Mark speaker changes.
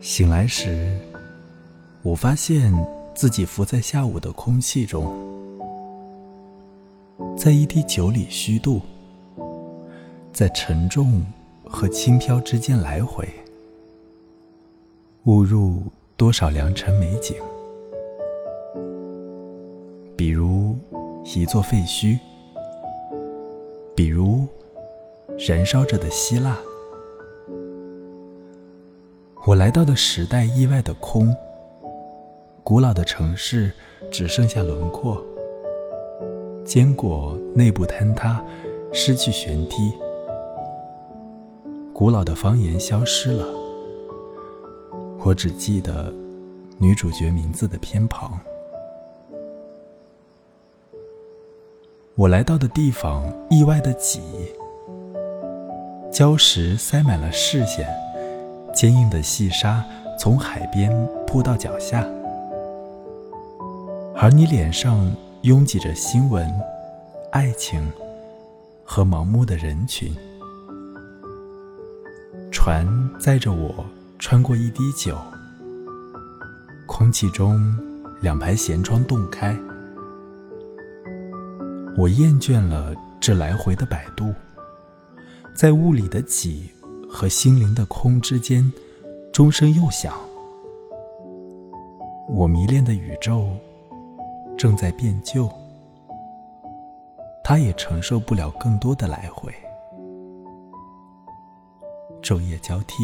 Speaker 1: 醒来时，我发现自己浮在下午的空气中，在一滴酒里虚度，在沉重和轻飘之间来回，误入多少良辰美景，比如一座废墟，比如燃烧着的希腊。我来到的时代意外的空，古老的城市只剩下轮廓，坚果内部坍塌，失去悬梯，古老的方言消失了，我只记得女主角名字的偏旁。我来到的地方意外的挤，礁石塞满了视线。坚硬的细沙从海边扑到脚下，而你脸上拥挤着新闻、爱情和盲目的人群。船载着我穿过一滴酒，空气中两排舷窗洞开，我厌倦了这来回的摆渡，在雾里的挤。和心灵的空之间，钟声又响。我迷恋的宇宙正在变旧，它也承受不了更多的来回。昼夜交替。